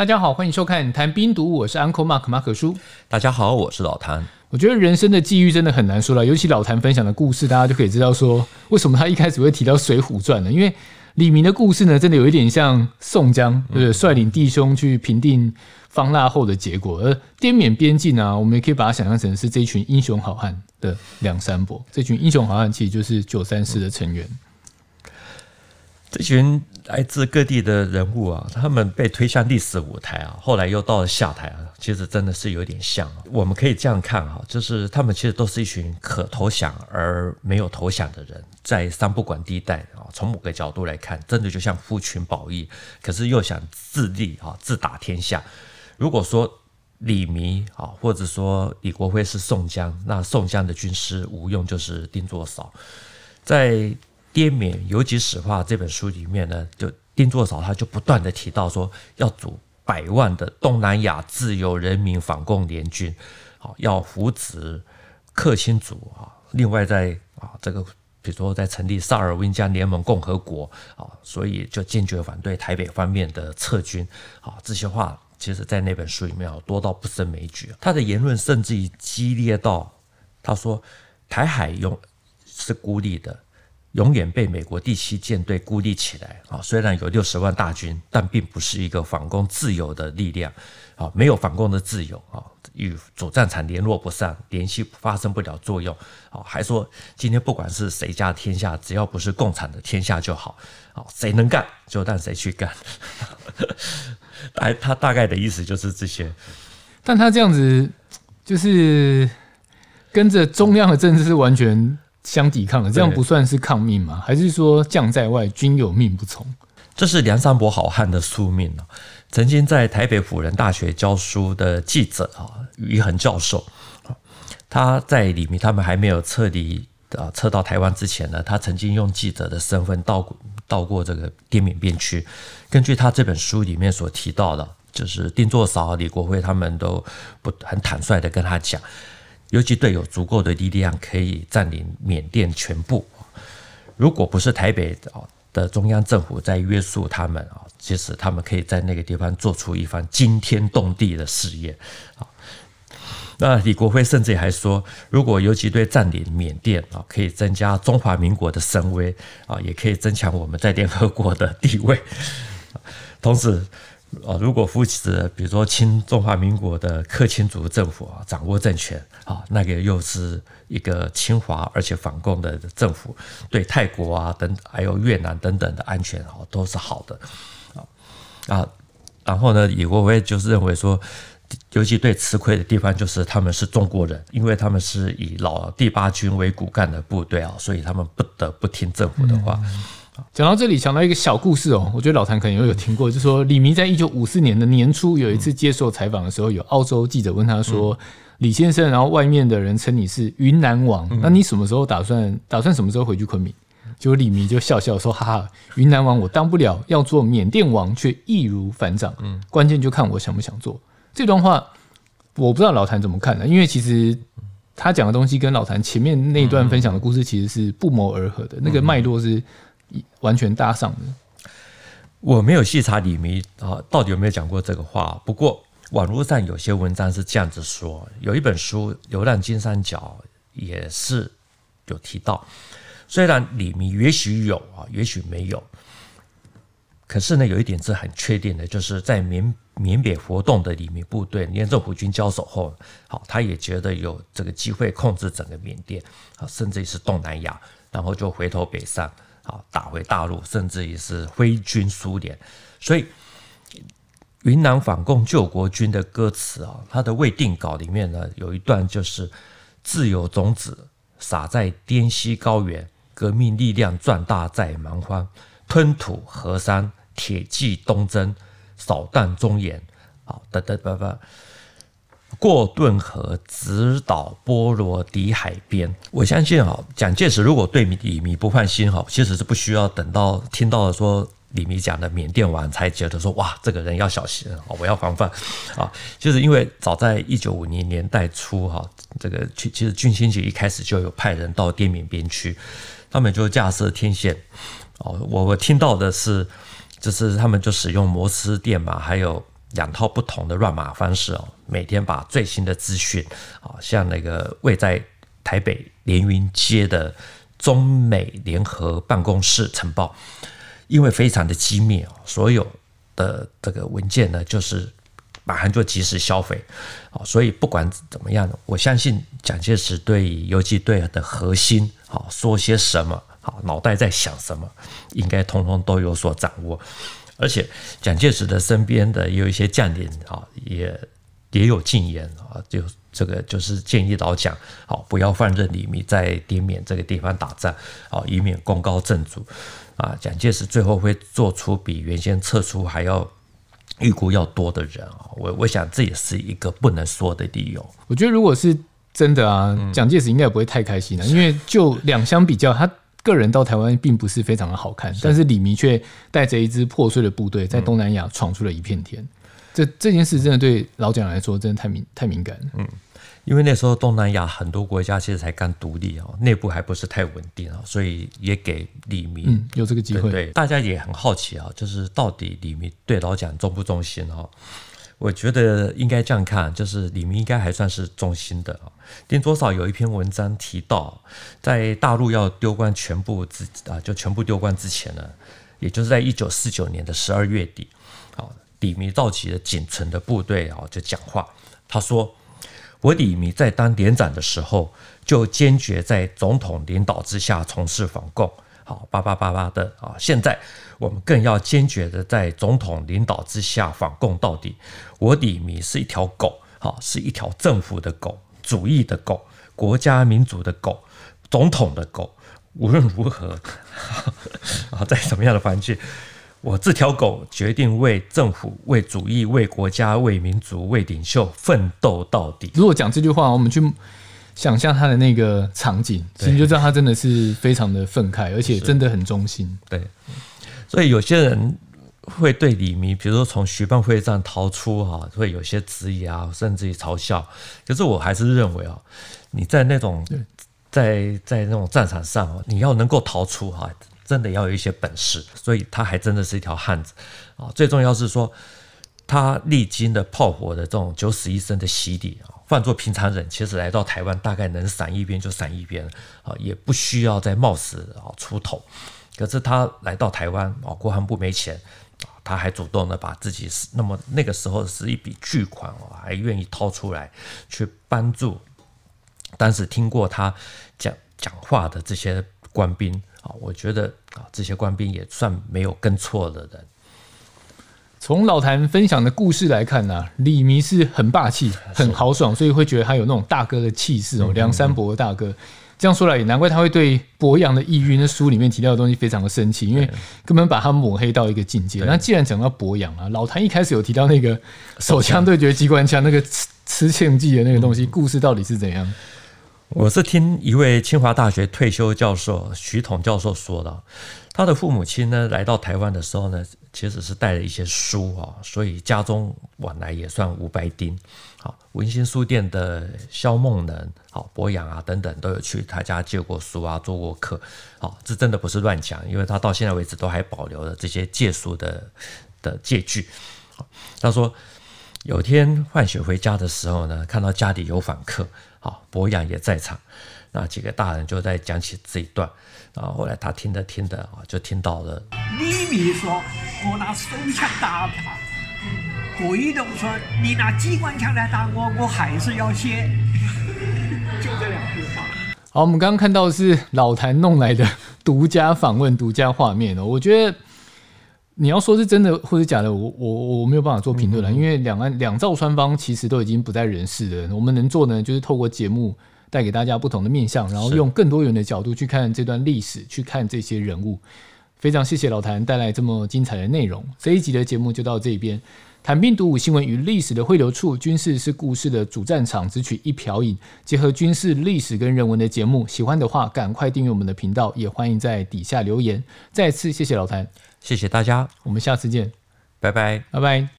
大家好，欢迎收看《谈冰毒》，我是 Uncle Mark 马可叔。大家好，我是老谭。我觉得人生的际遇真的很难说了，尤其老谭分享的故事，大家就可以知道说，为什么他一开始会提到《水浒传》呢？因为李明的故事呢，真的有一点像宋江，就是率领弟兄去平定方腊后的结果。而滇缅边境啊，我们也可以把它想象成是这群英雄好汉的梁山伯。这群英雄好汉其实就是九三四的成员。这群来自各地的人物啊，他们被推向历史舞台啊，后来又到了下台啊，其实真的是有点像。我们可以这样看啊，就是他们其实都是一群可投降而没有投降的人，在三不管地带啊，从某个角度来看，真的就像夫群保义，可是又想自立啊，自打天下。如果说李弥啊，或者说李国辉是宋江，那宋江的军师吴用就是丁作嫂，在。滇缅游击史话这本书里面呢，就丁作扫他就不断的提到说，要组百万的东南亚自由人民反共联军，好，要扶植克钦族啊，另外在啊这个比如说在成立萨尔温江联盟共和国啊，所以就坚决反对台北方面的撤军啊，这些话其实在那本书里面啊多到不胜枚举。他的言论甚至于激烈到他说台海永是孤立的。永远被美国第七舰队孤立起来啊！虽然有六十万大军，但并不是一个反攻自由的力量啊！没有反攻的自由啊！与主战场联络不上，联系发生不了作用啊！还说今天不管是谁家天下，只要不是共产的天下就好啊！谁能干就让谁去干。哎，他大概的意思就是这些。但他这样子就是跟着中央的政治是完全。相抵抗的，这样不算是抗命吗？还是说将在外，军有命不从？这是梁山伯好汉的宿命。曾经在台北辅仁大学教书的记者啊，于恒教授，他在李明他们还没有撤离啊撤到台湾之前呢，他曾经用记者的身份到到过这个滇缅边区。根据他这本书里面所提到的，就是丁作嫂、李国辉他们都不很坦率的跟他讲。游击队有足够的力量可以占领缅甸全部。如果不是台北的中央政府在约束他们啊，其实他们可以在那个地方做出一番惊天动地的事业啊。那李国辉甚至还说，如果游击队占领缅甸啊，可以增加中华民国的声威啊，也可以增强我们在联合国的地位。同时。啊，如果扶持，比如说清中华民国的克钦族政府啊，掌握政权啊，那个又是一个亲华而且反共的政府，对泰国啊等还有越南等等的安全啊都是好的啊啊。然后呢，李国辉就是认为说，尤其对吃亏的地方就是他们是中国人，因为他们是以老第八军为骨干的部队啊，所以他们不得不听政府的话。讲到这里，想到一个小故事哦，我觉得老谭可能也有听过，就是说李明在一九五四年的年初有一次接受采访的时候，有澳洲记者问他说：“李先生，然后外面的人称你是云南王，那你什么时候打算打算什么时候回去昆明？”结果李明就笑笑说：“哈哈，云南王我当不了，要做缅甸王却易如反掌，嗯关键就看我想不想做。”这段话我不知道老谭怎么看呢？因为其实他讲的东西跟老谭前面那一段分享的故事其实是不谋而合的，那个脉络是。完全搭上的，我没有细查李弥啊，到底有没有讲过这个话？不过网络上有些文章是这样子说，有一本书《流浪金三角》也是有提到，虽然李弥也许有啊，也许没有，可是呢，有一点是很确定的，就是在缅缅北活动的李弥部队，连政府军交手后，好，他也觉得有这个机会控制整个缅甸啊，甚至于是东南亚，然后就回头北上。啊，打回大陆，甚至于是挥军苏联，所以云南反共救国军的歌词啊，它的未定稿里面呢，有一段就是“自由种子撒在滇西高原，革命力量壮大在蛮荒，吞吐河山，铁骑东征，扫荡中原”，好，等等等等。过顿河，直捣波罗的海边。我相信哈，蒋介石如果对李弥不放心哈，其实是不需要等到听到了说李弥讲的缅甸王，才觉得说哇，这个人要小心啊，我要防范啊。就是因为早在一九五零年代初哈，这个其其实军情局一开始就有派人到滇缅边区，他们就架设天线哦。我我听到的是，就是他们就使用摩斯电码，还有。两套不同的乱码方式哦，每天把最新的资讯啊，像那个位在台北连云街的中美联合办公室呈报，因为非常的机密哦，所有的这个文件呢，就是马上就及时销毁啊，所以不管怎么样，我相信蒋介石对游击队的核心啊说些什么，好脑袋在想什么，应该通通都有所掌握。而且蒋介石的身边的也有一些将领啊，也也有进言啊，就这个就是建议老蒋好不要放任李密在滇缅这个地方打仗啊，以免功高震主啊。蒋介石最后会做出比原先撤出还要预估要多的人啊，我我想这也是一个不能说的理由。我觉得如果是真的啊，蒋介石应该也不会太开心的，因为就两相比较，他。个人到台湾并不是非常的好看，是但是李弥却带着一支破碎的部队在东南亚闯出了一片天。嗯、这这件事真的对老蒋来说真的太敏太敏感了。嗯，因为那时候东南亚很多国家其实才刚独立哦，内部还不是太稳定啊，所以也给李弥、嗯、有这个机会。对，大家也很好奇啊，就是到底李弥对老蒋忠不忠心哈？我觉得应该这样看，就是李弥应该还算是忠心的啊。丁左少有一篇文章提到，在大陆要丢官全部之啊，就全部丢官之前呢，也就是在一九四九年的十二月底，啊，李弥召集了仅存的部队啊，就讲话。他说：“我李弥在当连长的时候，就坚决在总统领导之下从事反共。好，叭叭叭叭的啊，现在。”我们更要坚决的在总统领导之下反共到底。我李弥是一条狗，好，是一条政府的狗、主义的狗、国家民主的狗、总统的狗。无论如何，啊，在什么样的环境，我这条狗决定为政府、为主义、为国家、为民族、为领袖奋斗到底。如果讲这句话，我们去想象他的那个场景，其实就知道他真的是非常的愤慨，而且真的很忠心。对。所以有些人会对李弥，比如说从徐蚌会战逃出哈，会有些质疑啊，甚至于嘲笑。可是我还是认为啊，你在那种在在那种战场上，你要能够逃出哈，真的要有一些本事。所以他还真的是一条汉子啊。最重要是说，他历经了炮火的这种九死一生的洗礼啊。换做平常人，其实来到台湾，大概能闪一边就闪一边啊，也不需要再冒死啊出头。可是他来到台湾啊，国防部没钱，他还主动的把自己是那么那个时候是一笔巨款哦，还愿意掏出来去帮助当时听过他讲讲话的这些官兵啊，我觉得啊，这些官兵也算没有跟错的人。从老谭分享的故事来看呢，李迷是很霸气、很豪爽，所以会觉得他有那种大哥的气势哦，梁山伯的大哥。这样说来也难怪他会对博洋的抑郁那书里面提到的东西非常的生气，因为根本把他抹黑到一个境界。那既然讲到博洋啊，老谭一开始有提到那个手枪对决机关枪那个吃吃庆记的那个东西，故事到底是怎样？我是听一位清华大学退休教授徐统教授说的，他的父母亲呢来到台湾的时候呢，其实是带了一些书啊，所以家中往来也算无白丁。好，文心书店的萧梦能、好博洋啊等等，都有去他家借过书啊，做过客。好，这真的不是乱讲，因为他到现在为止都还保留了这些借书的的借据。他说，有天换血回家的时候呢，看到家里有访客，好柏杨也在场，那几个大人就在讲起这一段。然后后来他听着听着啊，就听到了李弥说：“我拿手枪打他。”郭仪东说：“你拿机关枪来打我，我还是要写。”就这两句话。好，我们刚刚看到的是老谭弄来的独家访问、独家画面哦。我觉得你要说是真的或者假的，我我我没有办法做评论了，嗯嗯，因为两岸两造双方其实都已经不在人世了。我们能做呢，就是透过节目带给大家不同的面向，然后用更多元的角度去看这段历史，去看这些人物。非常谢谢老谭带来这么精彩的内容。这一集的节目就到这边。谭兵读武，新闻与历史的汇流处，军事是故事的主战场，只取一瓢饮，结合军事历史跟人文的节目，喜欢的话赶快订阅我们的频道，也欢迎在底下留言。再次谢谢老谭，谢谢大家，我们下次见，拜拜，拜拜。